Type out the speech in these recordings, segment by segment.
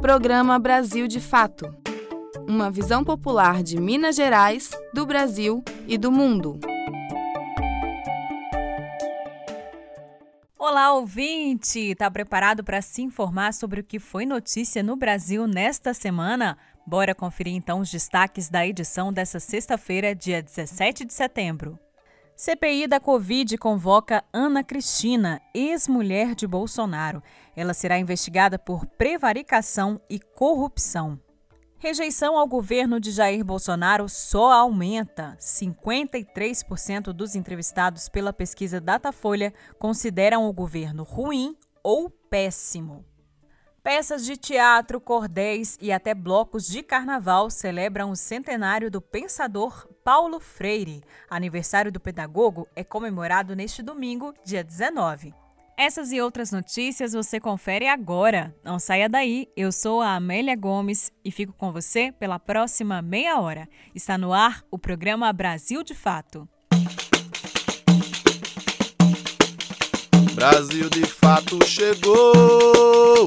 Programa Brasil de Fato Uma visão popular de Minas Gerais, do Brasil e do mundo. Olá, ouvinte! Está preparado para se informar sobre o que foi notícia no Brasil nesta semana? Bora conferir então os destaques da edição dessa sexta-feira, dia 17 de setembro. CPI da Covid convoca Ana Cristina, ex-mulher de Bolsonaro. Ela será investigada por prevaricação e corrupção. Rejeição ao governo de Jair Bolsonaro só aumenta. 53% dos entrevistados pela pesquisa Datafolha consideram o governo ruim ou péssimo. Peças de teatro, cordéis e até blocos de carnaval celebram o centenário do pensador Paulo Freire. Aniversário do pedagogo é comemorado neste domingo, dia 19. Essas e outras notícias você confere agora. Não saia daí. Eu sou a Amélia Gomes e fico com você pela próxima meia hora. Está no ar o programa Brasil de Fato. Brasil de fato chegou.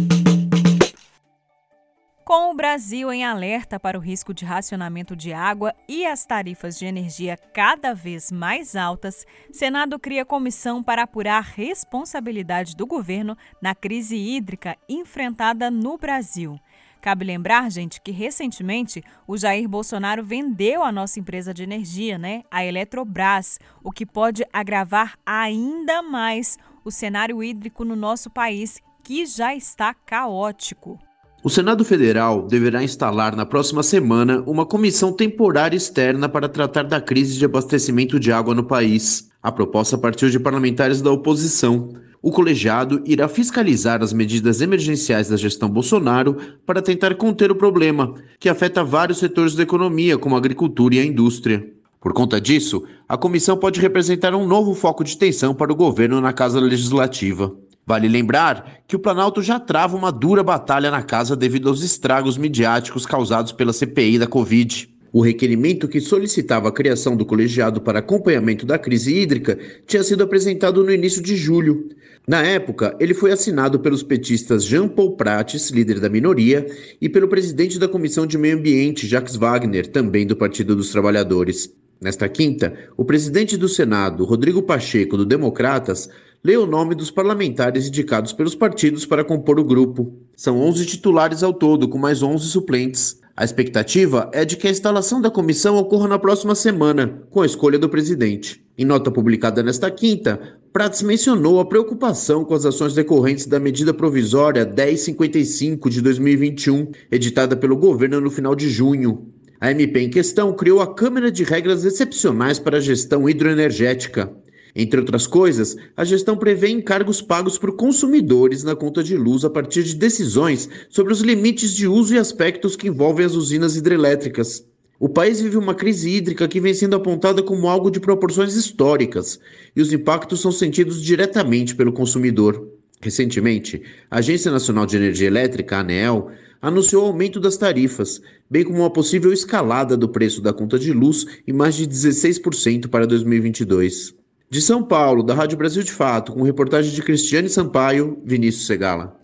Com o Brasil em alerta para o risco de racionamento de água e as tarifas de energia cada vez mais altas, Senado cria comissão para apurar a responsabilidade do governo na crise hídrica enfrentada no Brasil. Cabe lembrar, gente, que recentemente o Jair Bolsonaro vendeu a nossa empresa de energia, né, a Eletrobras, o que pode agravar ainda mais o cenário hídrico no nosso país, que já está caótico. O Senado Federal deverá instalar na próxima semana uma comissão temporária externa para tratar da crise de abastecimento de água no país. A proposta partiu de parlamentares da oposição. O colegiado irá fiscalizar as medidas emergenciais da gestão Bolsonaro para tentar conter o problema, que afeta vários setores da economia, como a agricultura e a indústria. Por conta disso, a comissão pode representar um novo foco de tensão para o governo na Casa Legislativa. Vale lembrar que o Planalto já trava uma dura batalha na casa devido aos estragos midiáticos causados pela CPI da Covid. O requerimento que solicitava a criação do colegiado para acompanhamento da crise hídrica tinha sido apresentado no início de julho. Na época, ele foi assinado pelos petistas Jean Paul Prates, líder da minoria, e pelo presidente da Comissão de Meio Ambiente, Jacques Wagner, também do Partido dos Trabalhadores. Nesta quinta, o presidente do Senado, Rodrigo Pacheco, do Democratas, lê o nome dos parlamentares indicados pelos partidos para compor o grupo. São 11 titulares ao todo, com mais 11 suplentes. A expectativa é de que a instalação da comissão ocorra na próxima semana, com a escolha do presidente. Em nota publicada nesta quinta, Prats mencionou a preocupação com as ações decorrentes da medida provisória 1055 de 2021, editada pelo governo no final de junho. A MP em questão criou a Câmara de Regras Excepcionais para a Gestão Hidroenergética. Entre outras coisas, a gestão prevê encargos pagos por consumidores na conta de luz a partir de decisões sobre os limites de uso e aspectos que envolvem as usinas hidrelétricas. O país vive uma crise hídrica que vem sendo apontada como algo de proporções históricas, e os impactos são sentidos diretamente pelo consumidor. Recentemente, a Agência Nacional de Energia Elétrica, ANEEL, anunciou aumento das tarifas, bem como uma possível escalada do preço da conta de luz em mais de 16% para 2022. De São Paulo, da Rádio Brasil de Fato, com reportagem de Cristiane Sampaio, Vinícius Segala.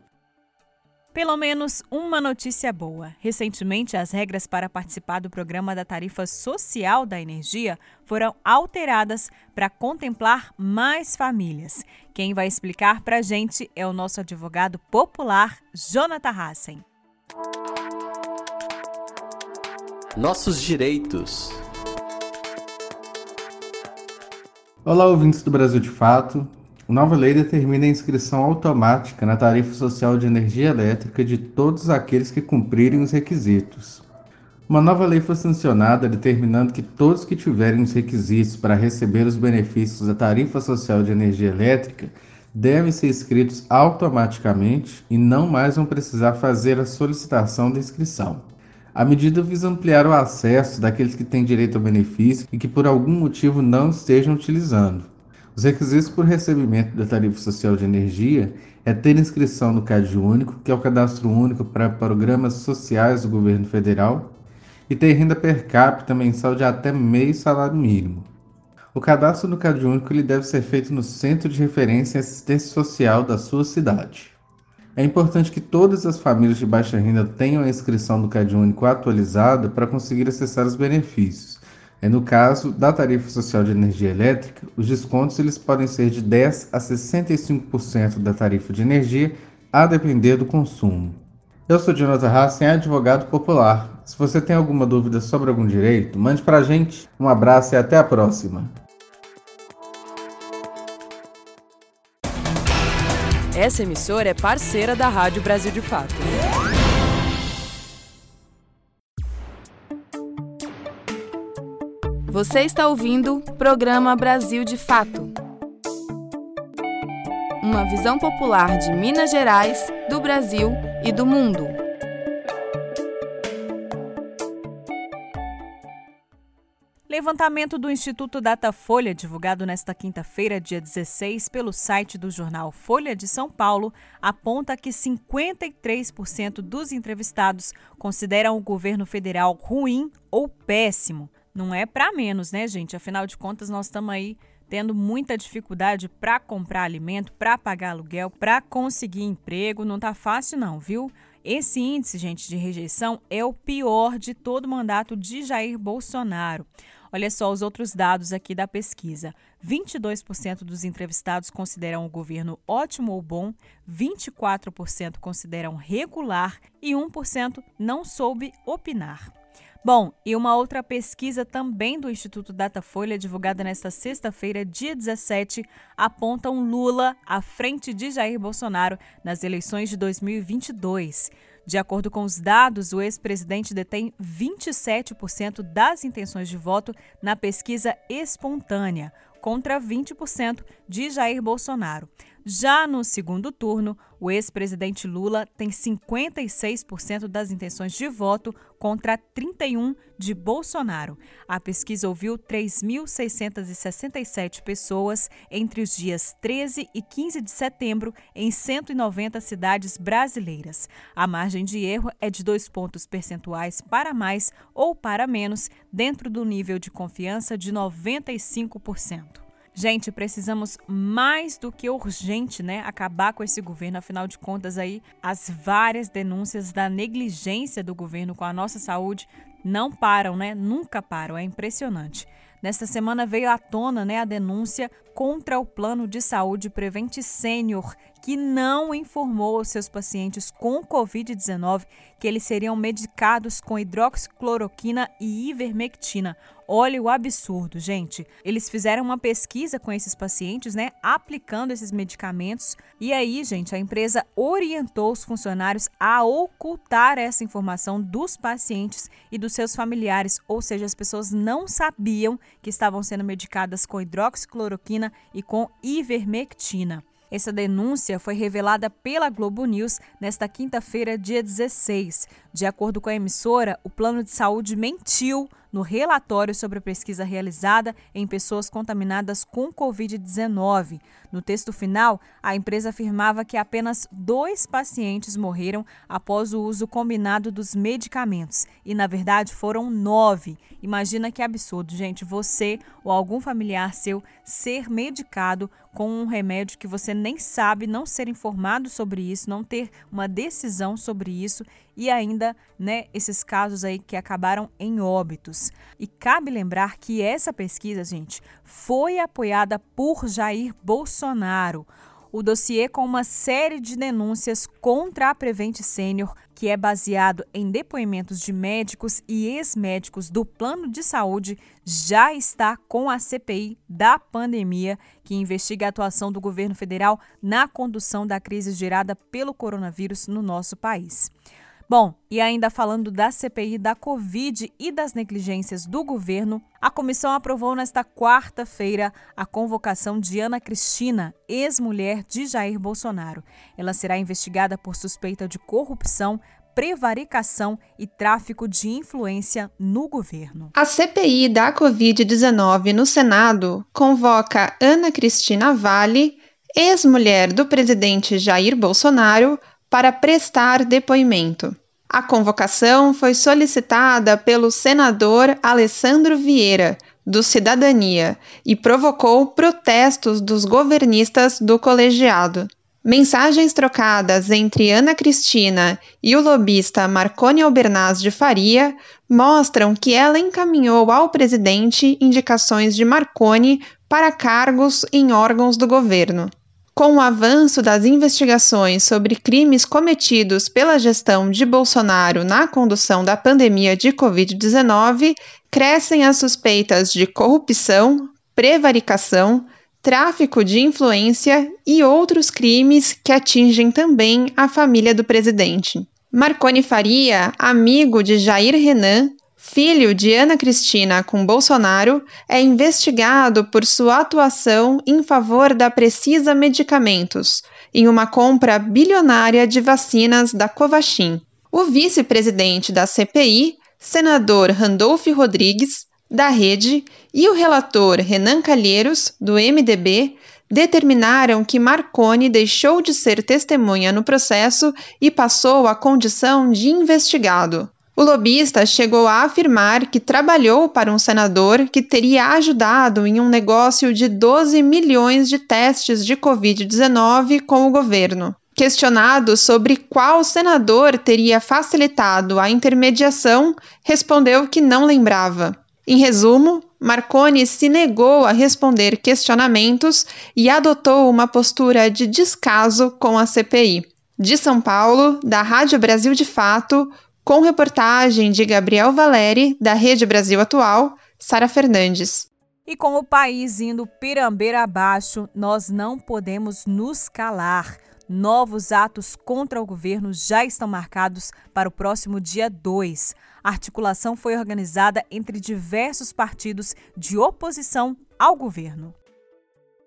Pelo menos uma notícia boa. Recentemente, as regras para participar do programa da tarifa social da energia foram alteradas para contemplar mais famílias. Quem vai explicar para a gente é o nosso advogado popular, Jonathan Hassen. Nossos direitos. Olá, ouvintes do Brasil de Fato. Nova lei determina a inscrição automática na tarifa social de energia elétrica de todos aqueles que cumprirem os requisitos. Uma nova lei foi sancionada determinando que todos que tiverem os requisitos para receber os benefícios da tarifa social de energia elétrica devem ser inscritos automaticamente e não mais vão precisar fazer a solicitação da inscrição. A medida visa ampliar o acesso daqueles que têm direito ao benefício e que por algum motivo não estejam utilizando. Os requisitos para o recebimento da tarifa social de energia é ter inscrição no CAD único, que é o cadastro único para programas sociais do governo federal, e ter renda per capita mensal de até meio salário mínimo. O cadastro no CAD único ele deve ser feito no Centro de Referência e Assistência Social da sua cidade. É importante que todas as famílias de baixa renda tenham a inscrição no CAD único atualizada para conseguir acessar os benefícios. É no caso da tarifa social de energia elétrica, os descontos eles podem ser de 10 a 65% da tarifa de energia, a depender do consumo. Eu sou Jonathan Hassen, advogado popular. Se você tem alguma dúvida sobre algum direito, mande para a gente. Um abraço e até a próxima. Essa emissora é parceira da Rádio Brasil de Fato. Você está ouvindo programa Brasil de Fato. Uma visão popular de Minas Gerais, do Brasil e do mundo. Levantamento do Instituto Datafolha, divulgado nesta quinta-feira, dia 16, pelo site do jornal Folha de São Paulo, aponta que 53% dos entrevistados consideram o governo federal ruim ou péssimo. Não é para menos, né, gente? Afinal de contas, nós estamos aí tendo muita dificuldade para comprar alimento, para pagar aluguel, para conseguir emprego. Não tá fácil não, viu? Esse índice, gente, de rejeição é o pior de todo o mandato de Jair Bolsonaro. Olha só os outros dados aqui da pesquisa. 22% dos entrevistados consideram o governo ótimo ou bom, 24% consideram regular e 1% não soube opinar. Bom, e uma outra pesquisa também do Instituto Datafolha, divulgada nesta sexta-feira, dia 17, aponta um Lula à frente de Jair Bolsonaro nas eleições de 2022. De acordo com os dados, o ex-presidente detém 27% das intenções de voto na pesquisa espontânea, contra 20% de Jair Bolsonaro. Já no segundo turno, o ex-presidente Lula tem 56% das intenções de voto contra 31 de Bolsonaro. A pesquisa ouviu 3.667 pessoas entre os dias 13 e 15 de setembro em 190 cidades brasileiras. A margem de erro é de dois pontos percentuais para mais ou para menos, dentro do nível de confiança de 95%. Gente, precisamos mais do que urgente, né, acabar com esse governo. Afinal de contas, aí as várias denúncias da negligência do governo com a nossa saúde não param, né? Nunca param. É impressionante. Nesta semana veio à tona né, a denúncia contra o plano de saúde Prevente Sênior, que não informou aos seus pacientes com Covid-19 que eles seriam medicados com hidroxicloroquina e ivermectina. Olha o absurdo, gente. Eles fizeram uma pesquisa com esses pacientes, né, aplicando esses medicamentos. E aí, gente, a empresa orientou os funcionários a ocultar essa informação dos pacientes e dos seus familiares, ou seja, as pessoas não sabiam que estavam sendo medicadas com hidroxicloroquina e com ivermectina. Essa denúncia foi revelada pela Globo News nesta quinta-feira, dia 16. De acordo com a emissora, o plano de saúde mentiu no relatório sobre a pesquisa realizada em pessoas contaminadas com Covid-19. No texto final, a empresa afirmava que apenas dois pacientes morreram após o uso combinado dos medicamentos. E, na verdade, foram nove. Imagina que absurdo, gente. Você ou algum familiar seu ser medicado com um remédio que você nem sabe, não ser informado sobre isso, não ter uma decisão sobre isso e ainda, né, esses casos aí que acabaram em óbitos. E cabe lembrar que essa pesquisa, gente, foi apoiada por Jair Bolsonaro. O dossiê com uma série de denúncias contra a Prevent Sênior, que é baseado em depoimentos de médicos e ex-médicos do plano de saúde, já está com a CPI da pandemia, que investiga a atuação do governo federal na condução da crise gerada pelo coronavírus no nosso país. Bom, e ainda falando da CPI da Covid e das negligências do governo, a comissão aprovou nesta quarta-feira a convocação de Ana Cristina, ex-mulher de Jair Bolsonaro. Ela será investigada por suspeita de corrupção prevaricação e tráfico de influência no governo. A CPI da Covid-19 no Senado convoca Ana Cristina Vale, ex-mulher do presidente Jair Bolsonaro, para prestar depoimento. A convocação foi solicitada pelo senador Alessandro Vieira, do Cidadania, e provocou protestos dos governistas do colegiado. Mensagens trocadas entre Ana Cristina e o lobista Marconi Albernaz de Faria mostram que ela encaminhou ao presidente indicações de Marconi para cargos em órgãos do governo. Com o avanço das investigações sobre crimes cometidos pela gestão de Bolsonaro na condução da pandemia de Covid-19, crescem as suspeitas de corrupção, prevaricação, tráfico de influência e outros crimes que atingem também a família do presidente. Marconi Faria, amigo de Jair Renan, filho de Ana Cristina com Bolsonaro, é investigado por sua atuação em favor da Precisa Medicamentos, em uma compra bilionária de vacinas da Covaxin. O vice-presidente da CPI, senador Randolph Rodrigues, da Rede, e o relator Renan Calheiros, do MDB, determinaram que Marconi deixou de ser testemunha no processo e passou à condição de investigado. O lobista chegou a afirmar que trabalhou para um senador que teria ajudado em um negócio de 12 milhões de testes de Covid-19 com o governo. Questionado sobre qual senador teria facilitado a intermediação, respondeu que não lembrava. Em resumo, Marconi se negou a responder questionamentos e adotou uma postura de descaso com a CPI. De São Paulo, da Rádio Brasil de Fato, com reportagem de Gabriel Valeri, da Rede Brasil Atual, Sara Fernandes. E com o país indo pirambeira abaixo, nós não podemos nos calar. Novos atos contra o governo já estão marcados para o próximo dia 2. A articulação foi organizada entre diversos partidos de oposição ao governo.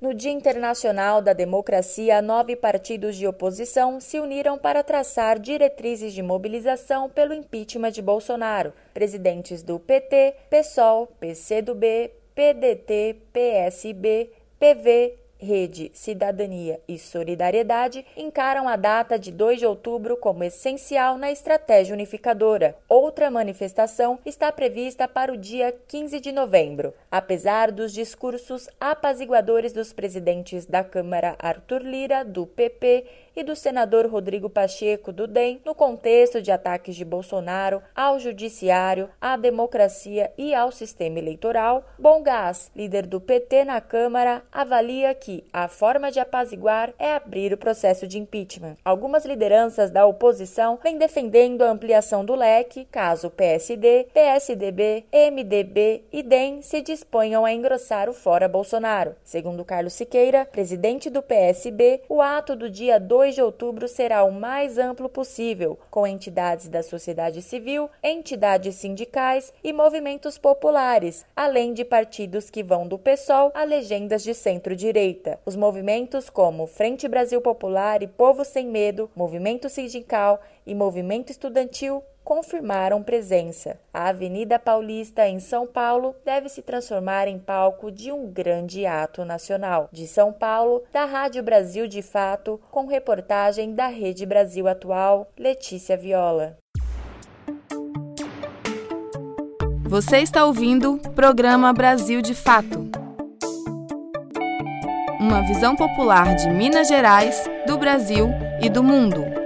No Dia Internacional da Democracia, nove partidos de oposição se uniram para traçar diretrizes de mobilização pelo impeachment de Bolsonaro. Presidentes do PT, PSOL, PCdoB, PDT, PSB, PV, Rede, Cidadania e Solidariedade encaram a data de 2 de outubro como essencial na estratégia unificadora. Outra manifestação está prevista para o dia 15 de novembro. Apesar dos discursos apaziguadores dos presidentes da Câmara Arthur Lira, do PP, e do senador Rodrigo Pacheco, do DEM, no contexto de ataques de Bolsonaro ao judiciário, à democracia e ao sistema eleitoral, Bom Gás, líder do PT na Câmara, avalia que a forma de apaziguar é abrir o processo de impeachment. Algumas lideranças da oposição vêm defendendo a ampliação do leque caso PSD, PSDB, MDB e DEM se disponham a engrossar o fora Bolsonaro. Segundo Carlos Siqueira, presidente do PSB, o ato do dia 2 2 de outubro será o mais amplo possível, com entidades da sociedade civil, entidades sindicais e movimentos populares, além de partidos que vão do PSOL a legendas de centro-direita. Os movimentos como Frente Brasil Popular e Povo Sem Medo, Movimento Sindical e Movimento Estudantil confirmaram presença. A Avenida Paulista, em São Paulo, deve se transformar em palco de um grande ato nacional. De São Paulo, da Rádio Brasil de Fato, com reportagem da Rede Brasil Atual, Letícia Viola. Você está ouvindo o programa Brasil de Fato. Uma visão popular de Minas Gerais, do Brasil e do mundo.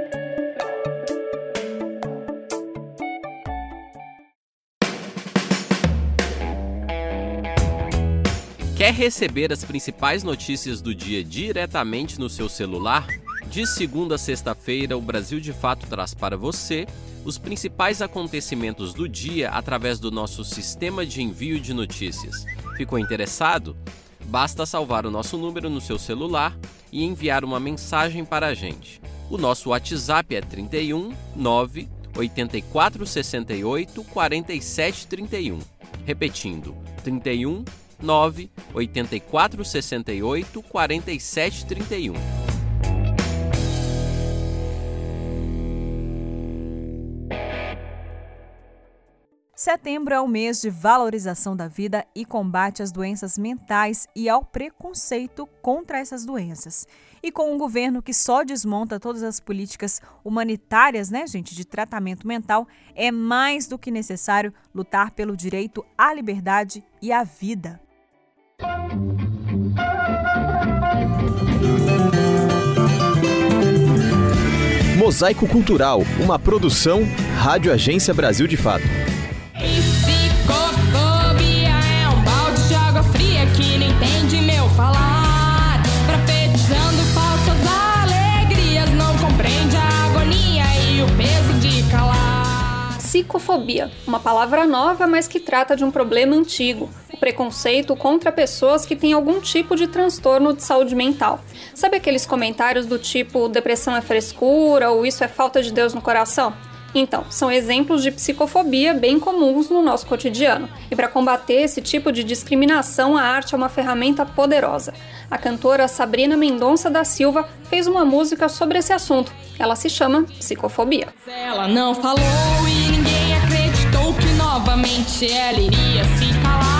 Quer receber as principais notícias do dia diretamente no seu celular? De segunda a sexta-feira, o Brasil de Fato traz para você os principais acontecimentos do dia através do nosso sistema de envio de notícias. Ficou interessado? Basta salvar o nosso número no seu celular e enviar uma mensagem para a gente. O nosso WhatsApp é 31 9 84 68 47 31. Repetindo, 31 9 84 68 47 31. 31. Setembro é o mês de valorização da vida e combate às doenças mentais e ao preconceito contra essas doenças. E com um governo que só desmonta todas as políticas humanitárias, né, gente, de tratamento mental, é mais do que necessário lutar pelo direito à liberdade e à vida. Mosaico Cultural, uma produção Rádio Agência Brasil de Fato. Psicofobia é um balde de água fria que não entende meu falar. Profetizando falsas alegrias, não compreende a agonia e o peso de calar. Psicofobia, uma palavra nova, mas que trata de um problema antigo o preconceito contra pessoas que têm algum tipo de transtorno de saúde mental. Sabe aqueles comentários do tipo depressão é frescura ou isso é falta de Deus no coração? Então, são exemplos de psicofobia bem comuns no nosso cotidiano. E para combater esse tipo de discriminação, a arte é uma ferramenta poderosa. A cantora Sabrina Mendonça da Silva fez uma música sobre esse assunto. Ela se chama Psicofobia. Ela não falou e ninguém acreditou que novamente ela iria se calar.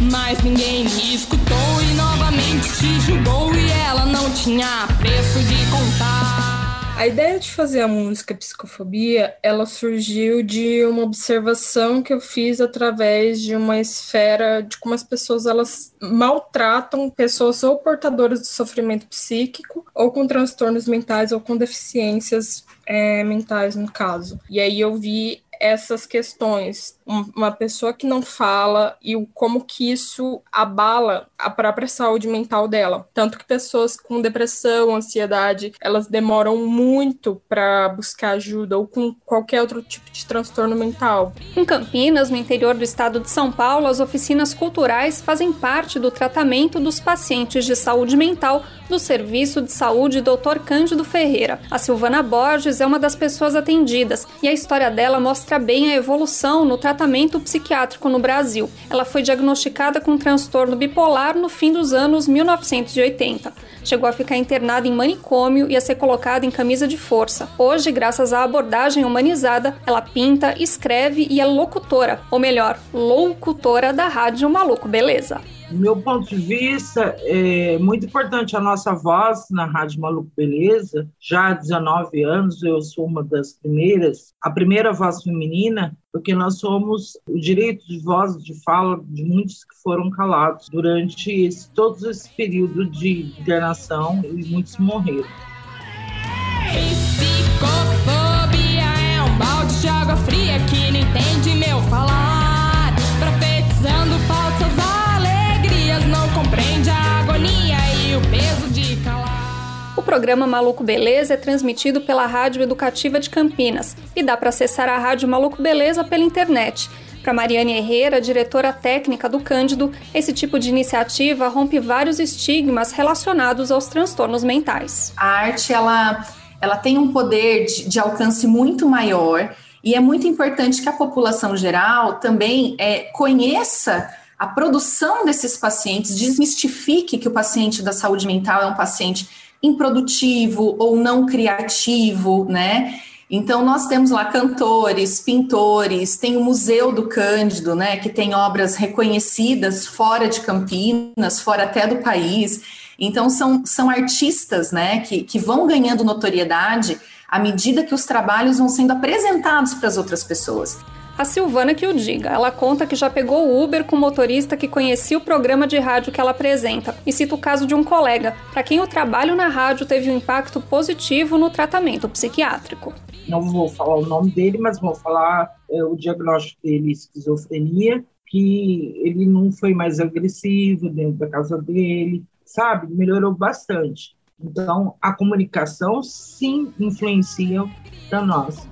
Mas ninguém me escutou e novamente te julgou e ela não tinha preço de contar. A ideia de fazer a música Psicofobia, ela surgiu de uma observação que eu fiz através de uma esfera de como as pessoas elas maltratam pessoas ou portadoras de sofrimento psíquico, ou com transtornos mentais, ou com deficiências é, mentais, no caso. E aí eu vi essas questões, uma pessoa que não fala e o como que isso abala a própria saúde mental dela. Tanto que pessoas com depressão, ansiedade, elas demoram muito para buscar ajuda ou com qualquer outro tipo de transtorno mental. Em Campinas, no interior do estado de São Paulo, as oficinas culturais fazem parte do tratamento dos pacientes de saúde mental do Serviço de Saúde Dr. Cândido Ferreira. A Silvana Borges é uma das pessoas atendidas e a história dela mostra bem a evolução no tratamento psiquiátrico no Brasil. Ela foi diagnosticada com transtorno bipolar no fim dos anos 1980. Chegou a ficar internada em manicômio e a ser colocada em camisa de força. Hoje, graças à abordagem humanizada, ela pinta, escreve e é locutora, ou melhor, loucutora da Rádio Maluco Beleza. Do meu ponto de vista, é muito importante a nossa voz na Rádio Maluco Beleza. Já há 19 anos, eu sou uma das primeiras, a primeira voz feminina, porque nós somos o direito de voz, de fala de muitos que foram calados durante esse, todo esse período de internação e muitos morreram. O programa Maluco Beleza é transmitido pela Rádio Educativa de Campinas e dá para acessar a Rádio Maluco Beleza pela internet. Para Mariane Herrera, diretora técnica do Cândido, esse tipo de iniciativa rompe vários estigmas relacionados aos transtornos mentais. A arte ela, ela tem um poder de, de alcance muito maior e é muito importante que a população geral também é, conheça a produção desses pacientes desmistifique que o paciente da saúde mental é um paciente improdutivo ou não criativo, né? Então, nós temos lá cantores, pintores, tem o Museu do Cândido, né, que tem obras reconhecidas fora de Campinas, fora até do país. Então, são, são artistas, né, que, que vão ganhando notoriedade à medida que os trabalhos vão sendo apresentados para as outras pessoas. A Silvana que o diga. Ela conta que já pegou o Uber com o motorista que conhecia o programa de rádio que ela apresenta e cita o caso de um colega, para quem o trabalho na rádio teve um impacto positivo no tratamento psiquiátrico. Não vou falar o nome dele, mas vou falar é, o diagnóstico dele, esquizofrenia, que ele não foi mais agressivo dentro da casa dele, sabe? Melhorou bastante. Então, a comunicação sim influencia para nós.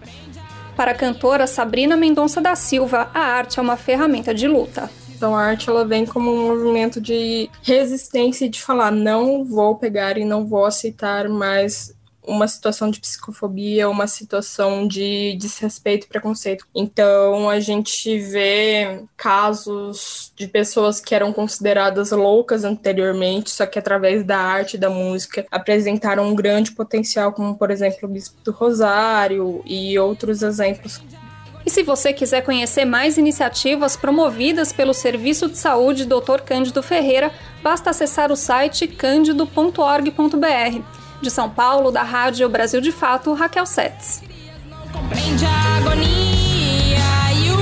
Para a cantora Sabrina Mendonça da Silva, a arte é uma ferramenta de luta. Então a arte ela vem como um movimento de resistência e de falar não vou pegar e não vou aceitar mais uma situação de psicofobia, uma situação de desrespeito e preconceito. Então, a gente vê casos de pessoas que eram consideradas loucas anteriormente, só que através da arte e da música apresentaram um grande potencial, como, por exemplo, o Bispo do Rosário e outros exemplos E se você quiser conhecer mais iniciativas promovidas pelo Serviço de Saúde Dr. Cândido Ferreira, basta acessar o site cândido.org.br. De São Paulo, da Rádio Brasil de Fato, Raquel Setz. Compreende a agonia e o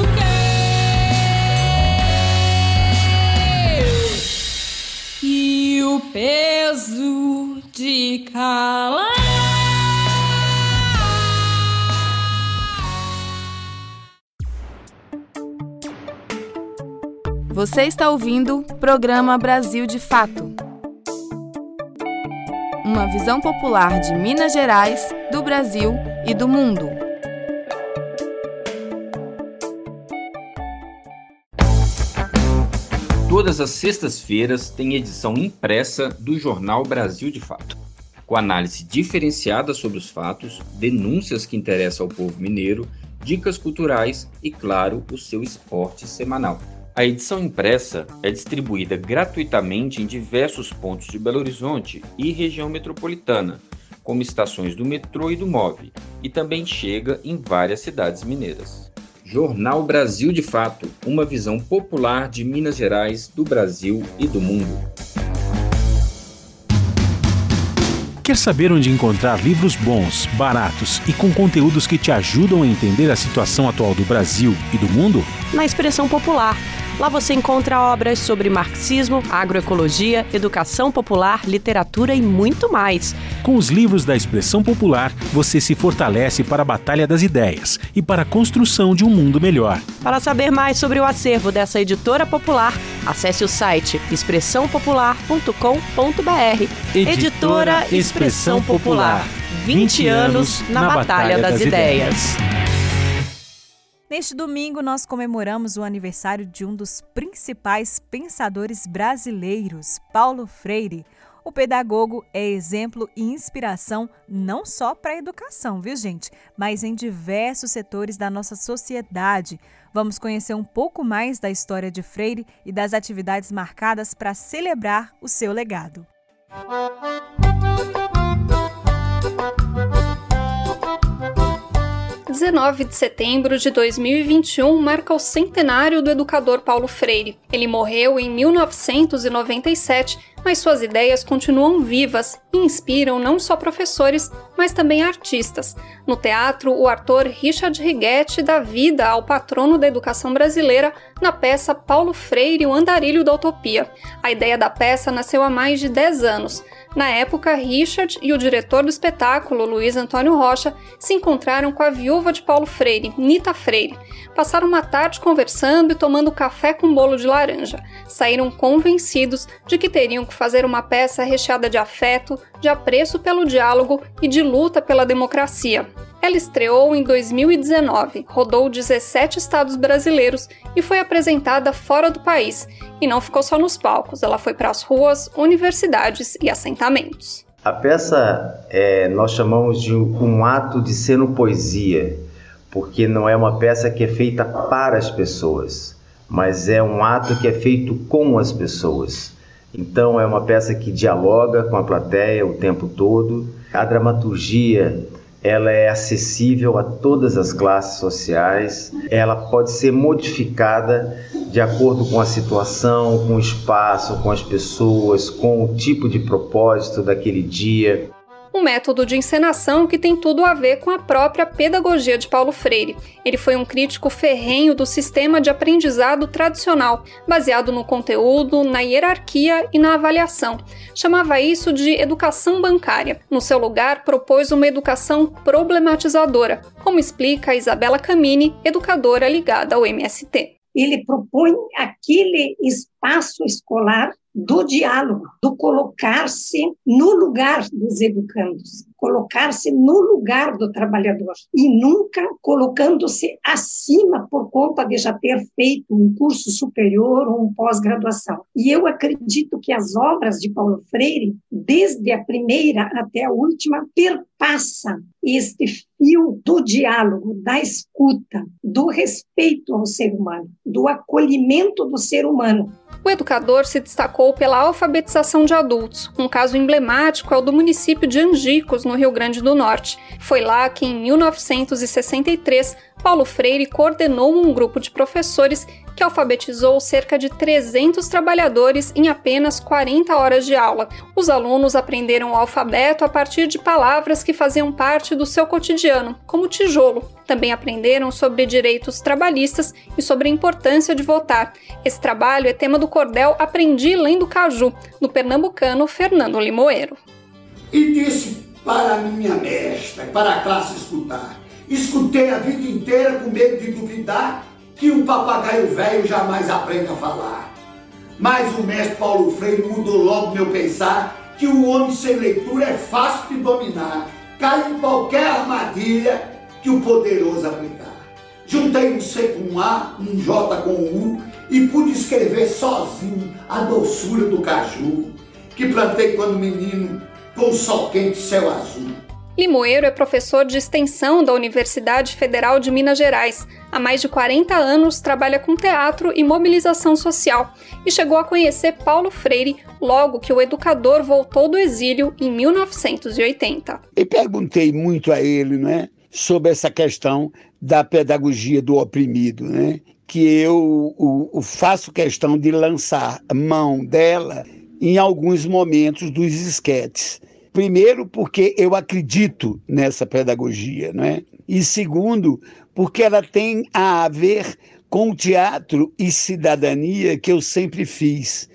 quê? E o peso de calar. Você está ouvindo o programa Brasil de Fato. Uma visão popular de Minas Gerais, do Brasil e do mundo. Todas as sextas-feiras tem edição impressa do jornal Brasil de Fato, com análise diferenciada sobre os fatos, denúncias que interessam ao povo mineiro, dicas culturais e, claro, o seu esporte semanal. A edição impressa é distribuída gratuitamente em diversos pontos de Belo Horizonte e região metropolitana, como estações do metrô e do MOV, e também chega em várias cidades mineiras. Jornal Brasil de Fato, uma visão popular de Minas Gerais, do Brasil e do mundo. Quer saber onde encontrar livros bons, baratos e com conteúdos que te ajudam a entender a situação atual do Brasil e do mundo? Na Expressão Popular Lá você encontra obras sobre marxismo, agroecologia, educação popular, literatura e muito mais. Com os livros da expressão popular, você se fortalece para a batalha das ideias e para a construção de um mundo melhor. Para saber mais sobre o acervo dessa editora popular, acesse o site expressãopopular.com.br. Editora Expressão Popular. 20 anos na Batalha das Ideias. Neste domingo, nós comemoramos o aniversário de um dos principais pensadores brasileiros, Paulo Freire. O pedagogo é exemplo e inspiração não só para a educação, viu, gente? Mas em diversos setores da nossa sociedade. Vamos conhecer um pouco mais da história de Freire e das atividades marcadas para celebrar o seu legado. Música 19 de setembro de 2021 marca o centenário do educador Paulo Freire. Ele morreu em 1997, mas suas ideias continuam vivas e inspiram não só professores, mas também artistas. No teatro, o ator Richard Righetti dá vida ao patrono da educação brasileira na peça Paulo Freire, o Andarilho da Utopia. A ideia da peça nasceu há mais de 10 anos. Na época, Richard e o diretor do espetáculo, Luiz Antônio Rocha, se encontraram com a viúva de Paulo Freire, Nita Freire. Passaram uma tarde conversando e tomando café com bolo de laranja. Saíram convencidos de que teriam que fazer uma peça recheada de afeto, de apreço pelo diálogo e de luta pela democracia. Ela estreou em 2019, rodou 17 estados brasileiros e foi apresentada fora do país. E não ficou só nos palcos, ela foi para as ruas, universidades e assentamentos. A peça é, nós chamamos de um ato de poesia, porque não é uma peça que é feita para as pessoas, mas é um ato que é feito com as pessoas. Então é uma peça que dialoga com a plateia o tempo todo. A dramaturgia ela é acessível a todas as classes sociais, ela pode ser modificada de acordo com a situação, com o espaço, com as pessoas, com o tipo de propósito daquele dia um método de encenação que tem tudo a ver com a própria pedagogia de Paulo Freire. Ele foi um crítico ferrenho do sistema de aprendizado tradicional, baseado no conteúdo, na hierarquia e na avaliação. Chamava isso de educação bancária. No seu lugar, propôs uma educação problematizadora, como explica Isabela Camini, educadora ligada ao MST. Ele propõe aquele espaço escolar do diálogo, do colocar-se no lugar dos educandos, colocar-se no lugar do trabalhador e nunca colocando-se acima por conta de já ter feito um curso superior ou um pós-graduação. E eu acredito que as obras de Paulo Freire, desde a primeira até a última, perpassam este fio do diálogo, da escuta, do respeito ao ser humano, do acolhimento do ser humano O educador se destacou pela alfabetização de adultos. Um caso emblemático é o do município de Angicos, no Rio Grande do Norte. Foi lá que, em 1963, Paulo Freire coordenou um grupo de professores que alfabetizou cerca de 300 trabalhadores em apenas 40 horas de aula. Os alunos aprenderam o alfabeto a partir de palavras que faziam parte do seu cotidiano, como tijolo. Também aprenderam sobre direitos trabalhistas e sobre a importância de votar. Esse trabalho é tema do cordel Aprendi Lendo Caju, do pernambucano Fernando Limoeiro. E disse para minha mestra, para a classe escutar. Escutei a vida inteira com medo de duvidar que um papagaio velho jamais aprende a falar. Mas o mestre Paulo Freire mudou logo meu pensar que o homem sem leitura é fácil de dominar, cai em qualquer armadilha que o poderoso aplicar. Juntei um C com um A, um J com um U e pude escrever sozinho a doçura do caju que plantei quando menino com o sol quente céu azul. Limoeiro é professor de extensão da Universidade Federal de Minas Gerais. Há mais de 40 anos trabalha com teatro e mobilização social e chegou a conhecer Paulo Freire logo que o educador voltou do exílio em 1980. E perguntei muito a ele, né, sobre essa questão da pedagogia do oprimido, né, que eu o, o faço questão de lançar mão dela em alguns momentos dos esquetes Primeiro, porque eu acredito nessa pedagogia, né? E segundo, porque ela tem a ver com o teatro e cidadania que eu sempre fiz.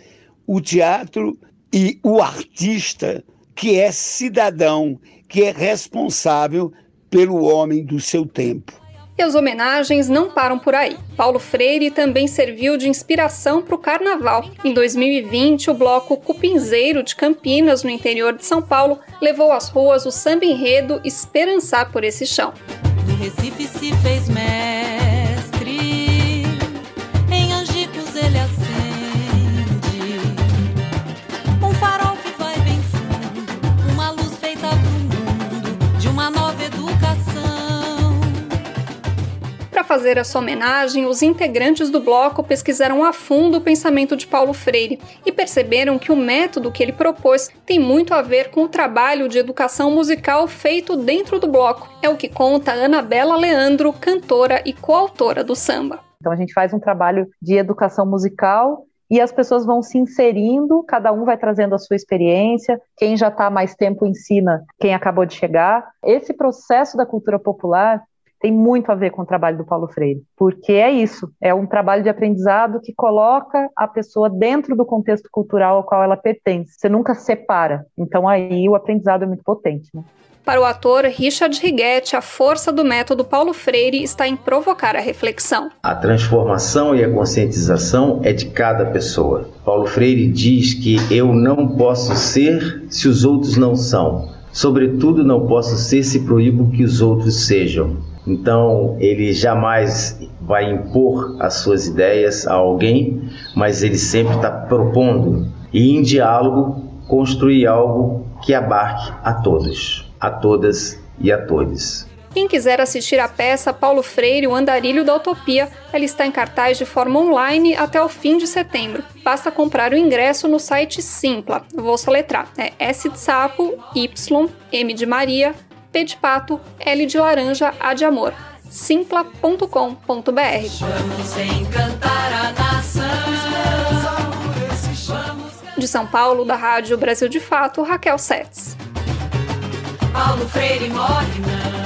O teatro e o artista que é cidadão, que é responsável pelo homem do seu tempo. E as homenagens não param por aí. Paulo Freire também serviu de inspiração para o carnaval. Em 2020, o bloco Cupinzeiro de Campinas, no interior de São Paulo, levou às ruas o samba enredo Esperançar por esse chão. Do Recife se fez fazer essa homenagem, os integrantes do bloco pesquisaram a fundo o pensamento de Paulo Freire e perceberam que o método que ele propôs tem muito a ver com o trabalho de educação musical feito dentro do bloco. É o que conta Anabela Leandro, cantora e coautora do samba. Então a gente faz um trabalho de educação musical e as pessoas vão se inserindo, cada um vai trazendo a sua experiência, quem já está mais tempo ensina quem acabou de chegar. Esse processo da cultura popular tem muito a ver com o trabalho do Paulo Freire, porque é isso, é um trabalho de aprendizado que coloca a pessoa dentro do contexto cultural ao qual ela pertence. Você nunca separa. Então aí o aprendizado é muito potente. Né? Para o ator Richard Righetti, a força do método Paulo Freire está em provocar a reflexão. A transformação e a conscientização é de cada pessoa. Paulo Freire diz que eu não posso ser se os outros não são. Sobretudo, não posso ser se proíbo que os outros sejam. Então, ele jamais vai impor as suas ideias a alguém, mas ele sempre está propondo e, em diálogo, construir algo que abarque a todos, a todas e a todos. Quem quiser assistir a peça Paulo Freire, o Andarilho da Utopia, ela está em cartaz de forma online até o fim de setembro. Basta comprar o ingresso no site Simpla. vou soletrar. É S de sapo, Y, M de Maria, P de pato, L de laranja, A de amor. simpla.com.br. De São Paulo, da Rádio Brasil de Fato, Raquel Setz. Paulo Freire morre não.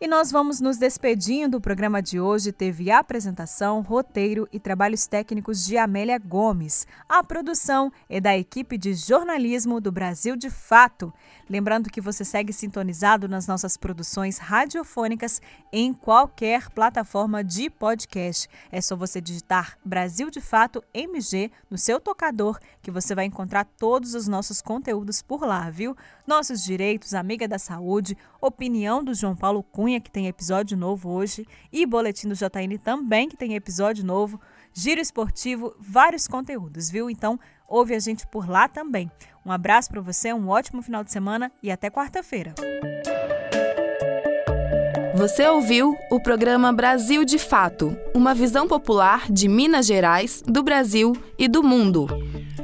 E nós vamos nos despedindo. O programa de hoje teve apresentação, roteiro e trabalhos técnicos de Amélia Gomes. A produção é da equipe de jornalismo do Brasil de Fato. Lembrando que você segue sintonizado nas nossas produções radiofônicas em qualquer plataforma de podcast. É só você digitar Brasil de Fato MG no seu tocador que você vai encontrar todos os nossos conteúdos por lá, viu? Nossos direitos, amiga da saúde, opinião do João Paulo Cunha, que tem episódio novo hoje, e boletim do JN também, que tem episódio novo giro esportivo, vários conteúdos, viu? Então, ouve a gente por lá também. Um abraço para você, um ótimo final de semana e até quarta-feira. Você ouviu o programa Brasil de Fato, uma visão popular de Minas Gerais, do Brasil e do mundo.